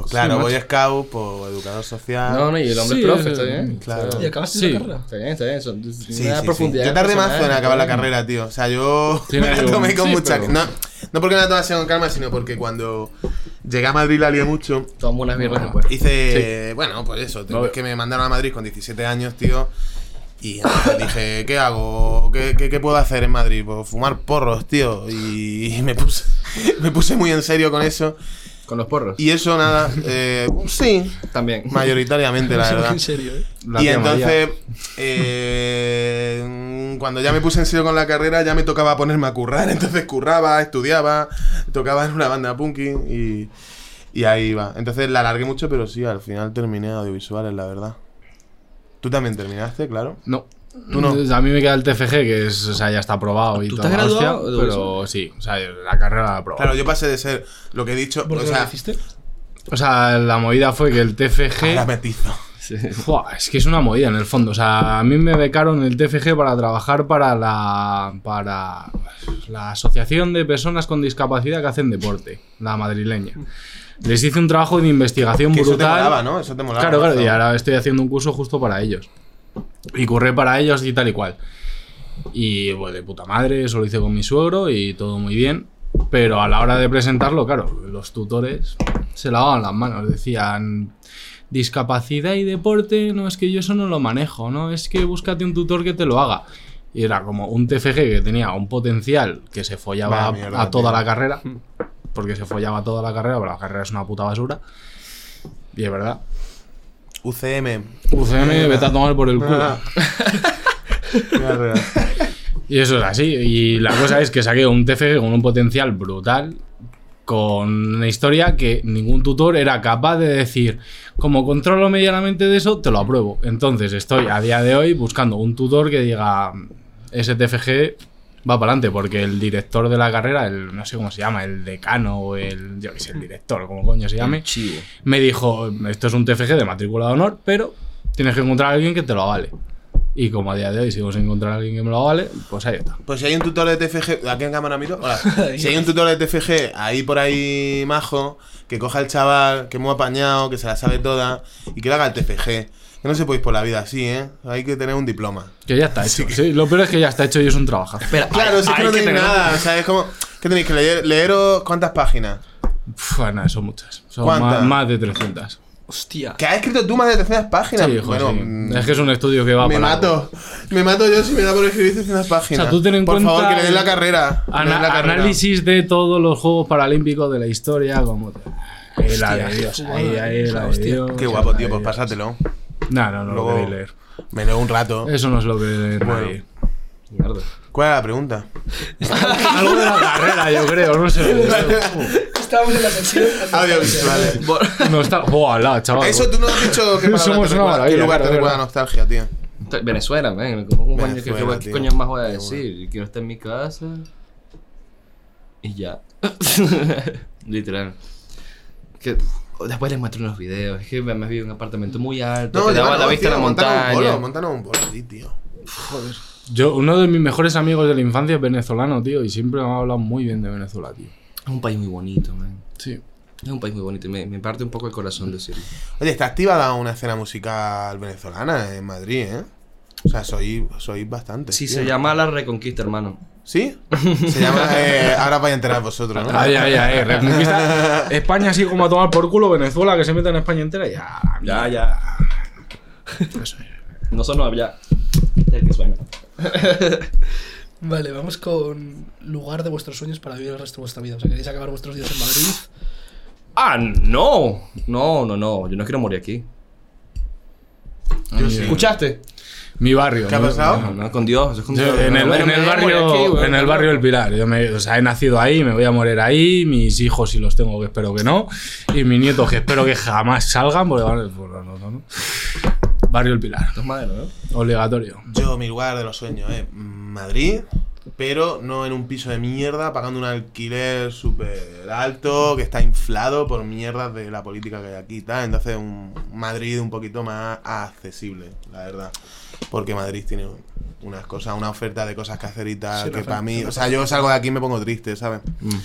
Pues claro, macho. Boy Scout, pues educador social. No, no, y el hombre Sí, es profe, es- está bien. claro. ¿Y acabaste sí. la carrera? Está bien, está bien. Son, Sí, sí, sí. profundidad. Yo tardé más en acabar la carrera, tío. O sea, yo Sí, me la tomé con sí, mucha... pero- No, no porque me la tomase con calma, sino porque cuando llegué a Madrid la lié mucho. Tomamos unas birras Bueno. después. Hice... Bueno, pues eso. No, Es que me mandaron a Madrid con 17 años, tío. Y entonces dije, ¿qué hago? ¿Qué, qué, qué puedo hacer en Madrid? Pues fumar porros, tío. Y me puse, me puse muy en serio con eso. Con los porros. Y eso, nada, eh, sí, También. mayoritariamente, la verdad. En serio, ¿eh? La y entonces, eh, cuando ya me puse en serio con la carrera, ya me tocaba ponerme a currar. Entonces curraba, estudiaba, tocaba en una banda punky y, y ahí iba. Entonces la alargué mucho, pero sí, al final terminé audiovisuales, la verdad. Tú también terminaste, claro. No. Tú no. A mí me queda el TFG, que es, o sea, ya está aprobado y ¿Tú toda te has la hostia, graduado de pero sí, o sea, la carrera la he aprobado. Claro, yo pasé de ser lo que he dicho. ¿Por O qué lo sea, hiciste? O sea, la movida fue que el TFG. ahora metizo. Fua, es que es una movida en el fondo. O sea, a mí me becaron el TFG para trabajar para la. para la Asociación de Personas con Discapacidad que hacen deporte, la madrileña. Les hice un trabajo de investigación Que eso te brutal. molaba, ¿no? Eso te molaba. Claro, claro, y ahora estoy haciendo un curso justo para ellos. Y curré para ellos y tal y cual. Y pues de puta madre, eso lo hice con mi suegro y todo muy bien. Pero a la hora de presentarlo, claro, los tutores se lavaban las manos. Decían, discapacidad y deporte, no es que yo eso no lo manejo, ¿no? Es que búscate un tutor que te lo haga. Y era como un TFG que tenía un potencial que se follaba a- mierda, a toda tío. la carrera. Porque se follaba toda la carrera, pero la carrera es una puta basura. Y es verdad. UCM. UCM, vete a tomar por el culo. Y eso es así. Y la cosa es que saqué un TFG con un potencial brutal, con una historia que ningún tutor era capaz de decir, como controlo medianamente de eso, te lo apruebo. Entonces estoy a día de hoy buscando un tutor que diga, ese TFG va para adelante, porque el director de la carrera, el no sé cómo se llama, el decano o el, yo qué sé, el director, como coño se llame, Chivo. me dijo, esto es un TFG de matrícula de honor, pero tienes que encontrar a alguien que te lo avale. Y como a día de hoy sigo sin encontrar a alguien que me lo avale, pues ahí está. Pues si hay un tutor de TFG, ¿a qué en cámara miro? Hola. Si hay un tutor de TFG ahí por ahí majo, que coja el chaval, que es muy apañado, que se la sabe toda, y que le haga el TFG. Que no se ir por la vida así, ¿eh? Hay que tener un diploma. Que ya está hecho. Sí, lo peor es que ya está hecho y es un trabajo. Espera, Claro, si es que no tenéis nada, o sea, es como... ¿Qué tenéis que leer? ¿Leeros cuántas páginas? nada, son muchas. Son ¿Cuántas? más, más de 300. Hostia. ¿Que has escrito tú más de 300 páginas? Sí, hijo, bueno, sí. mm, Es que es un estudio que va me para mato. Me mato yo si me da por escribir 300 páginas. O sea, tú ten en Por cuenta favor, que le den la carrera. que Ana- la carrera. análisis de todos los Juegos Paralímpicos de la historia, como. Ahí la Hostia, de Dios, qué ahí, ahí la de hostia. Dios. Qué guapo, tío, pues Dios. pásatelo. No, no, no Luego- lo queréis leer. Me leo un rato. Eso no es lo que leer Bueno. nadie. Mierda. ¿Cuál era la pregunta? Algo de la carrera, yo creo, no sé. Estábamos en la sección. Audiovisuales. No está. ¡Buah, chaval! Eso tú no has dicho palabra Somos una recuerda, qué maravilla, lugar claro, te recuerda verdad. nostalgia, tío. Venezuela, ven. ¿Cómo coño, ¿qué, qué- Venezuela, qué tío. coño más voy a decir? Quiero estar en mi casa. Y ya. Literal. Que después les muestro unos videos. Es que me, vi en un apartamento muy alto. que daba la vista a la tío, montanos un montaña. polo, montanos un polo allí, tío. Yo, uno de mis mejores amigos de la infancia es venezolano, tío, y siempre me ha hablado muy bien de Venezuela, tío. Es un país muy bonito, man. Sí. Es un país muy bonito y me, me parte un poco el corazón decirlo. Oye, está activada una escena musical venezolana en Madrid, ¿eh? O sea, soy, soy bastante. Sí, tío. se llama La Reconquista, hermano. ¿Sí? Se llama. eh, ahora vais a enterar vosotros, ¿no? Ay, ay, ay, reconquista. España así como a tomar por culo, Venezuela que se meta en España entera, ya. Ya, ya. No sonó ya. El que suena. Vale, vamos con lugar de vuestros sueños para vivir el resto de vuestra vida. O sea, queréis acabar vuestros días en Madrid. Ah, no. No, no, no. Yo no quiero morir aquí. Yo sí. ¿Escuchaste? Mi barrio. ¿Qué ha pasado? No, no, con Dios. es con Yo, Dios. en, el, en el barrio, aquí, güey. en el barrio del Pilar. Yo me, o sea, he nacido ahí, me voy a morir ahí. Mis hijos, si los tengo, que espero que no. Y mis nietos, que espero que jamás salgan, porque van. pues, no, no, no. Barrio el Pilar. Esto es madero, ¿no? Obligatorio. Yo, mi lugar de los sueños, ¿eh? Madrid, pero no en un piso de mierda, pagando un alquiler súper alto, que está inflado por mierdas de la política que hay aquí y tal. Entonces, un Madrid un poquito más accesible, la verdad. Porque Madrid tiene unas cosas, una oferta de cosas que hacer y tal, Sí, que para mí, o sea, yo salgo de aquí y me pongo triste, ¿sabes? Mm.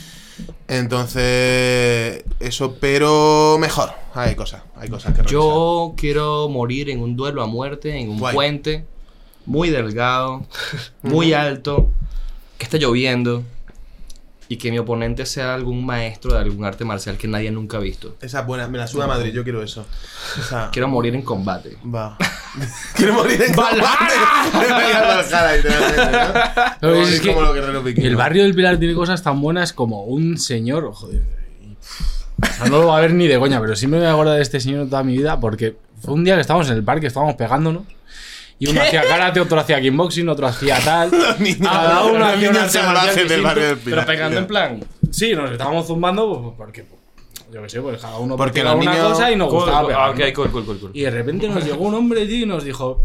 Entonces, eso, pero mejor. Hay cosas, hay cosas que revisar. Yo quiero morir en un duelo a muerte, en un Guay. puente, muy delgado, muy alto, que esté lloviendo y que mi oponente sea algún maestro de algún arte marcial que nadie nunca ha visto. Esa es buena, me la suda Madrid, yo quiero eso. O sea, Quiero morir en combate. Va. Quiero morir en combate. El barrio del Pilar tiene cosas tan buenas como un señor. Joder. O sea, no lo va a ver ni de coña, pero siempre me voy a acordar de este señor toda mi vida porque fue un día que estábamos en el parque, estábamos pegándonos. Y uno hacía karate, otro hacía kickboxing, otro hacía tal. niños- Cada uno hacía niños un arte salvajes marcial del distinto. barrio del Pilar. Pero pegando en plan. Sí, nos estábamos zumbando pues, porque, yo qué sé, pues cada uno Porque una niños- cosa y nos Cool, gustaba cool. pegar, ¿no? ok, cool, cool, cool, cool. Y de repente nos llegó un hombre tío, y nos dijo: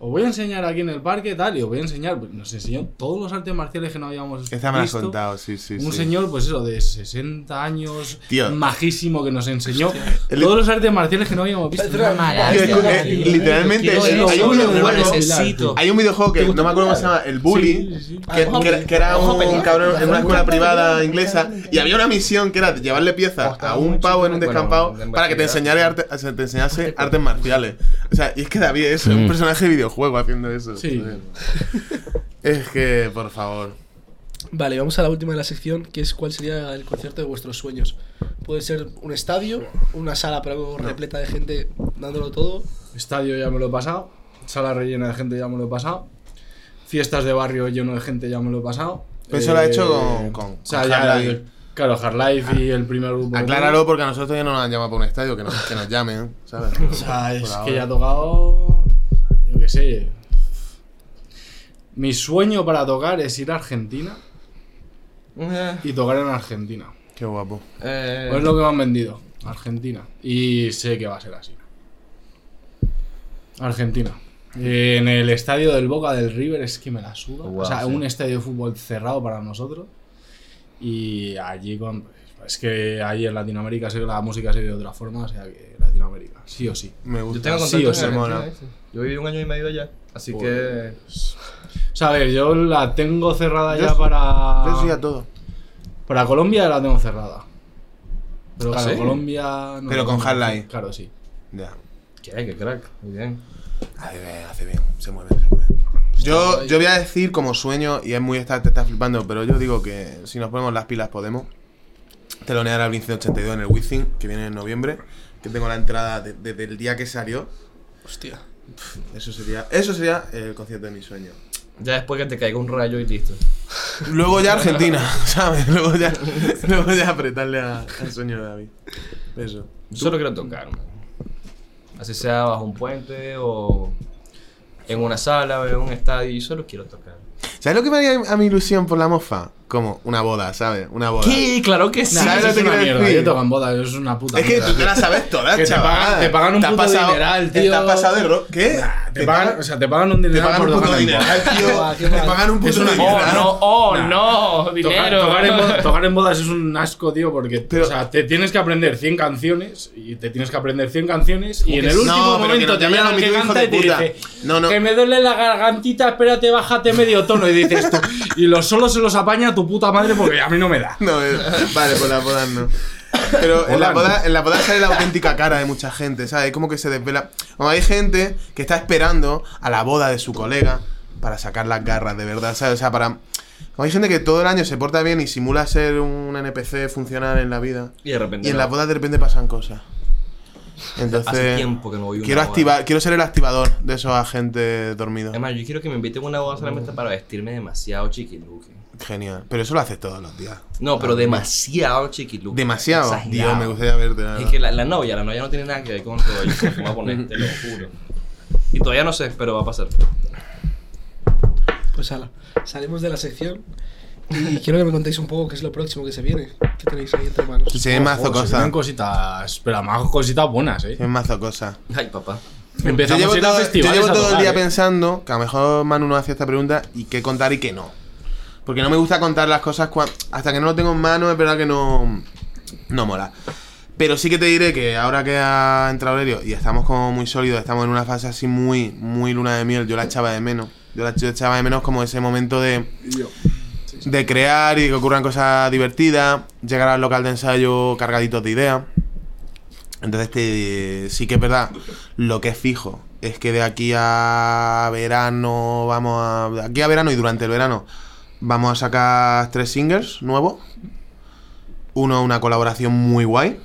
Os voy a enseñar aquí en el parque tal, y os voy a enseñar. pues, Nos enseñó todos los artes marciales que no habíamos Esta me la has visto. contado, sí, sí. Un sí. señor, pues eso, de 60 años, Tío. majísimo, que nos enseñó El- todos los artes marciales que no habíamos visto. Una tío. literalmente es- hay, un videojuego, hay un videojuego que no me acuerdo cómo se llama, el Bully, Sí, sí, sí. que, Ah, que- que era ojo, un cabrón en una escuela privada inglesa y había una misión que era llevarle piezas a un pavo en un descampado de para que te enseñara arte, o sea, te enseñase artes marciales. O sea, y es que David es un personaje de videojuego haciendo eso. Sí. Es que, por favor. Vale, vamos a la última de la sección, que es cuál sería el concierto de vuestros sueños. Puede ser un estadio, una sala pero repleta de gente dándolo todo. Estadio ya me lo he pasado. Sala rellena de gente ya me lo he pasado. Fiestas de barrio lleno de gente ya me lo he pasado. Pero eso lo ha hecho con- con- O sea, con ya. Claro, Hardlife y el primer grupo. Acláralo porque a nosotros ya no nos han llamado para un estadio, que nos, que nos llamen, ¿sabes? O sea, es que ya ha tocado. Yo qué sé. Mi sueño para tocar es ir a Argentina Eh, y tocar en Argentina. Qué guapo. eh, Pues es lo que me han vendido. Argentina. Y sé que va a ser así. Argentina. En el estadio del Boca del River es que me la suda. O sea, sí. un estadio de fútbol cerrado para nosotros. Y allí con. Es que allí en Latinoamérica sé que la música se ve de otra forma, o sea que Latinoamérica, sí o sí. Me Yo gusta. tengo Sí o sí, mola. Yo viví un año y medio allá. Así que. Pues- O sea, a ver, yo la tengo cerrada Yo ya sí- para. Yo sí a todo. Para Colombia la tengo cerrada. Pero ¿Ah, claro, sí? Colombia. no Pero con Hardline. Claro, sí. Ya. ¿Qué? ¿Qué crack? Muy bien. Hace bien, hace bien. Se mueve, se mueve. Yo, yo voy a decir como sueño, y es muy esta, te está flipando, pero yo digo que si nos ponemos las pilas podemos telonear al Vinci 82 en el Wizzing, que viene en noviembre, que tengo la entrada de- desde el día que salió. Hostia. Eso sería, eso sería el concierto de mi sueño. Ya después que te caiga un rayo y listo. Luego ya Argentina, ¿sabes? Luego ya, luego ya apretarle a- al sueño de David. Eso. Yo solo quiero tocar, man. Así sea bajo un puente o en una sala o en un estadio. Yo solo quiero tocar. ¿Sabes lo que me haría a mi ilusión por la mofa? Como una boda, ¿sabes? Una boda. ¿Qué? Claro que sí. Nah, ¿Sabes eso lo es que una quiero decir? Yo toco en bodas, eso es una puta Es que mierda, tú te la sabes todas, Que te chaval. pagan- te pagan un has puto dineral, tío. Te has pasado de ro... ¿Qué? Te pagan, o sea, te pagan un te dinero pagan un puto dineral, tío. Te pagan un puto dineral. Oh, no, oh, Nah. no. Tocar, Dinero. tocar en bodas, tocar en bodas es un asco, tío, porque Pero- o sea, te tienes que aprender 100 canciones y te tienes que aprender 100 canciones y en el No, último que momento te llamen llama a el mi que canta de y te puta. dice No, no. que me duele la gargantita, espérate, bájate medio tono y dices esto. Y los solos se los apaña tu puta madre porque a mí no me da. No, eh, vale, pues las bodas no. Pero en la, boda, en la boda sale la auténtica cara de mucha gente, ¿sabes? Como que se desvela. Como hay gente que está esperando a la boda de su colega para sacar las garras, de verdad, ¿sabes? O sea, para. Como hay gente que todo el año se porta bien y simula ser un NPC funcional en la vida. Y de repente. Y en no. las bodas de repente pasan cosas. Entonces. Hace tiempo que no voy a quiero boda. activar, quiero ser el activador de esos agentes dormidos. Además, yo quiero que me inviten a una boda solamente para vestirme demasiado chiquiluki. Genial. Pero eso lo haces todos los días. No, pero demasiado chiquiluki. Demasiado. Exagerado. Dios, me gustaría verte. la Es que la, la novia, la novia no tiene nada que ver con todo. Yo cómo voy a poner, te lo juro. Y todavía no sé, pero va a pasar. Pues ala, salimos de la sección y quiero que me contéis un poco qué es lo próximo que se viene. ¿Qué tenéis ahí entre manos? Se ven mazo se cosas. vienen cositas, pero además cositas buenas, Se eh. ven mazo cosas. Ay, papá. Yo Empezamos llevo, a ir a todo, yo festivales llevo a todo el día eh. pensando que a lo mejor Manu nos hacía esta pregunta y qué contar y qué no. Porque no me gusta contar las cosas cua- hasta que no lo tengo en mano, es verdad que no, no mola. Pero sí que te diré que ahora que ha entrado Aurelio y estamos como muy sólidos, estamos en una fase así muy, muy luna de miel, yo la echaba de menos. Yo la echaba de menos como ese momento de, de crear y que ocurran cosas divertidas, llegar al local de ensayo cargaditos de ideas. Entonces te- sí que es verdad, lo que es fijo es que de aquí a verano vamos a... De aquí a verano y durante el verano vamos a sacar tres singles nuevos. Uno, una colaboración muy guay,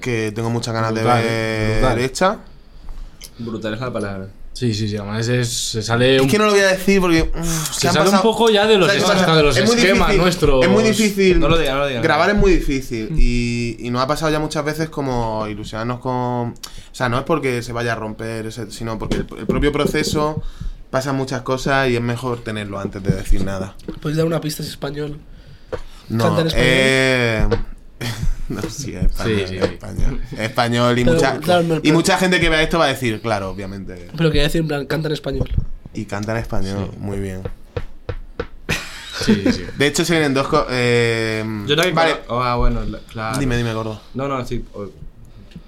que tengo muchas ganas Brutal, de ver brutal. hecha. Brutal es la palabra. Sí, sí, sí. Además es- se sale un, Es que no lo voy a decir porque... uf, se han sale un pasado- poco ya de los, de los Es muy esquemas difícil- nuestros. Es muy difícil. No lo digas, no lo digas. Grabar es muy difícil y, y nos ha pasado ya muchas veces como ilusionarnos con... O sea, no es porque se vaya a romper, sino porque el, el propio proceso pasan muchas cosas y es mejor tenerlo antes de decir nada. ¿Puedes dar una pista si es español? No, ¿Canta en español? eh, no, sí, es español, Sí, sí, es sí. español. Es español y, Pero, mucha, claro, no, y pero- mucha gente que vea esto va a decir, claro, obviamente. Pero quería decir en plan, canta en español. Y canta en español, muy bien. Sí, sí. De hecho, se vienen dos... co- eh, Yo no vale, Ah, bueno, la- claro. dime, dime, gordo. No, no, sí.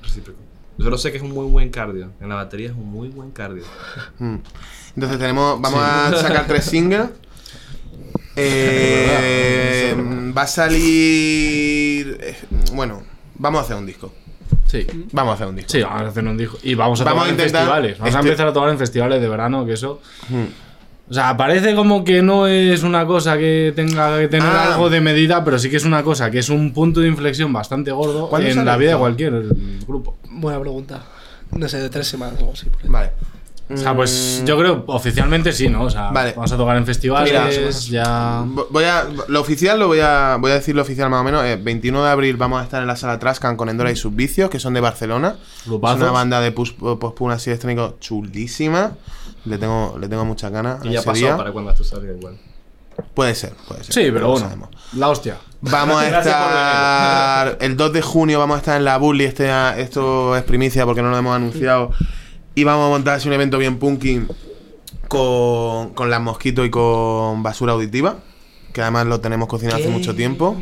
recíproco. Yo solo sé que es un muy buen cardio. En la batería es un muy buen cardio. Mm. Entonces tenemos, vamos a sacar tres singles. Eh, va a salir, eh, bueno, vamos a hacer un disco. Sí. Vamos a hacer un disco. Sí, vamos a hacer un disco. Y vamos a Vamos tocar a en festivales. Vamos a este- empezar a tocar en festivales de verano, que eso. Mm. O sea, parece como que no es una cosa que tenga que tener Ah. algo de medida, pero sí que es una cosa que es un punto de inflexión bastante gordo ¿Cuándo en la vida de cualquier grupo. Buena pregunta. No sé, de tres semanas o algo así. por ahí. Vale. O sea, pues yo creo oficialmente sí, ¿no? O sea, Vale. vamos a tocar en festivales, Mira, ya. Vo- Voy a, lo oficial lo voy a, voy a decir lo oficial más o menos. eh, 21 de abril vamos a estar en la sala Trascan con Endora y sus vicios, que son de Barcelona. Grupazos. Es una banda de pus- post-punk así electrónico chulísima. Le tengo, le tengo muchas ganas. Y ya pasó día. para cuando esto salga igual. Puede ser, puede ser. Sí, pero bueno, sabemos. la hostia. Vamos a estar el 2 de junio vamos a estar en la Bully, este, esto es primicia porque no lo hemos anunciado. Y vamos a montar así un evento bien punky con, con las mosquitos y con basura auditiva, que además lo tenemos cocinado hace mucho tiempo.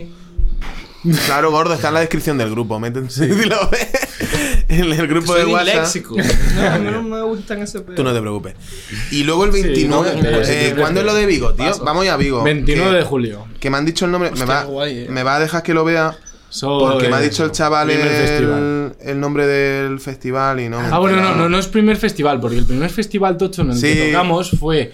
Claro, gordo, está en la descripción del grupo, métense y lo ves. En el grupo de WhatsApp. léxico. No, no, no me gustan ese pedo. Tú no te preocupes. Y luego el 29, no, eh, sí, sí, ¿cuándo es lo de Vigo, tío? Paso. Vamos ya a Vigo. 29 que, de julio. que me han dicho el nombre, me va, guay, eh. me va a dejar que lo vea. So, Porque me ha eh, dicho el chaval el, el nombre del festival y no. Ah, bueno, no, no, no es primer festival, porque el primer festival tocho en el Sí. que tocamos fue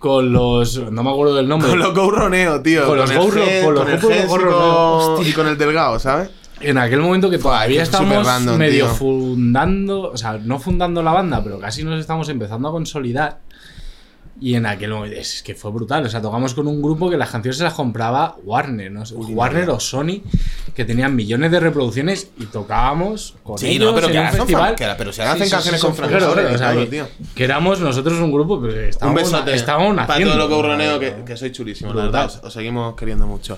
con los. No me acuerdo del nombre. Con los Gouroneo, tío. Con los el Gouro- Gen- con los con el grupos Gens y con- el Delgado, ¿sabes? En aquel momento que todavía que es súper estamos random, medio tío. fundando, o sea, no fundando la banda, pero casi nos estamos empezando a consolidar. Y en aquel momento es que fue brutal, o sea, tocamos con un grupo que las canciones se las compraba Warner, ¿no? Warner o Sony, que tenían millones de reproducciones y tocábamos con Sí, ellos no, pero en que un festival. fan- que ahora- pero se hacen Sí, canciones sí, con Frank Claro, o sea, que, que éramos nosotros un grupo, pero Un estábamos, besote estábamos para todo lo Gouroneo, que, que soy chulísimo, la verdad. Os, os seguimos queriendo mucho.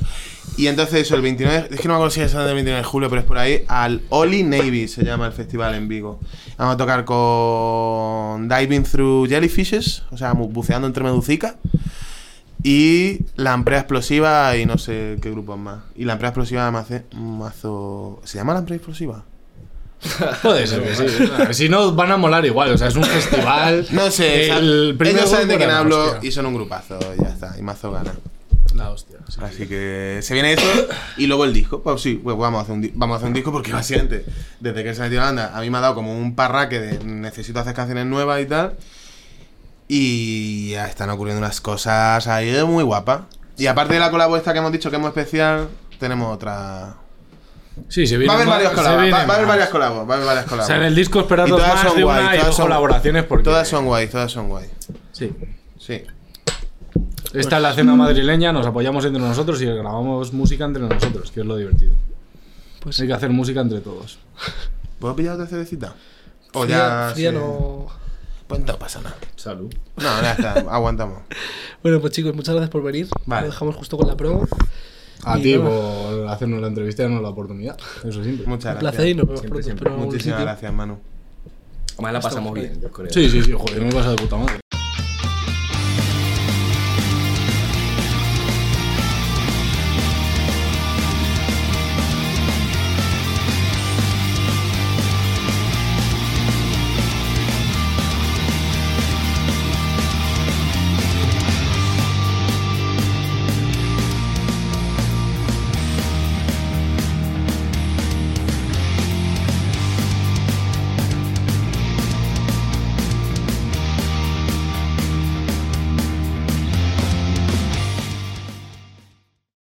Y entonces, eso, el 29, es que no me acuerdo si es el 29 de julio, pero es por ahí, al Oli Navy se llama el festival en Vigo. Vamos a tocar con Diving Through Jellyfishes, o sea, buceando entre meducicas. Y la Amprea Explosiva y no sé qué grupos más. Y la Amprea Explosiva me hace un mazo... ¿Se llama la Amprea Explosiva? Puede ser que sí. Si no, van a molar igual. O sea, es un festival. No sé, El ellos saben de quién hablo hostia. y son un grupazo, ya está, y mazo gana. La hostia. sí. Así que se viene eso y luego el disco. Pues sí, pues vamos a hacer un, vamos a hacer un disco porque básicamente desde que se metió la banda a mí me ha dado como un parraque de necesito hacer canciones nuevas y tal. Y ya están ocurriendo unas cosas ahí muy guapas. Y aparte de la colabo esta que hemos dicho que es muy especial, tenemos otra... Sí, se viene Va a haber se colabos, va, va a haber varias colabos, va a haber varias O colabos. sea, en el disco esperad Y dos todas más son de guay, una y todas dos son- colaboraciones porque... Todas son guay, todas son guay. Sí. Sí. Esta es la cena madrileña, nos apoyamos entre nosotros y grabamos música entre nosotros, que es lo divertido. Pues Hay que hacer música entre todos. ¿Puedo pillar otra cervecita? O fría, ya... fría se- no... Pues no pasa nada. Salud. No, ya está, aguantamos. Bueno, pues chicos, muchas gracias por venir. Vale. Lo dejamos justo con la promo. A Y ti nada. por hacernos la entrevista y darnos la oportunidad. Eso siempre. Muchas Un gracias. placer y nos vemos Siempre, pronto. siempre. espero en algún Muchísimas sitio. gracias, Manu. Además la pasamos bien, yo creo. Sí, sí, sí, joder, me pasa de puta madre.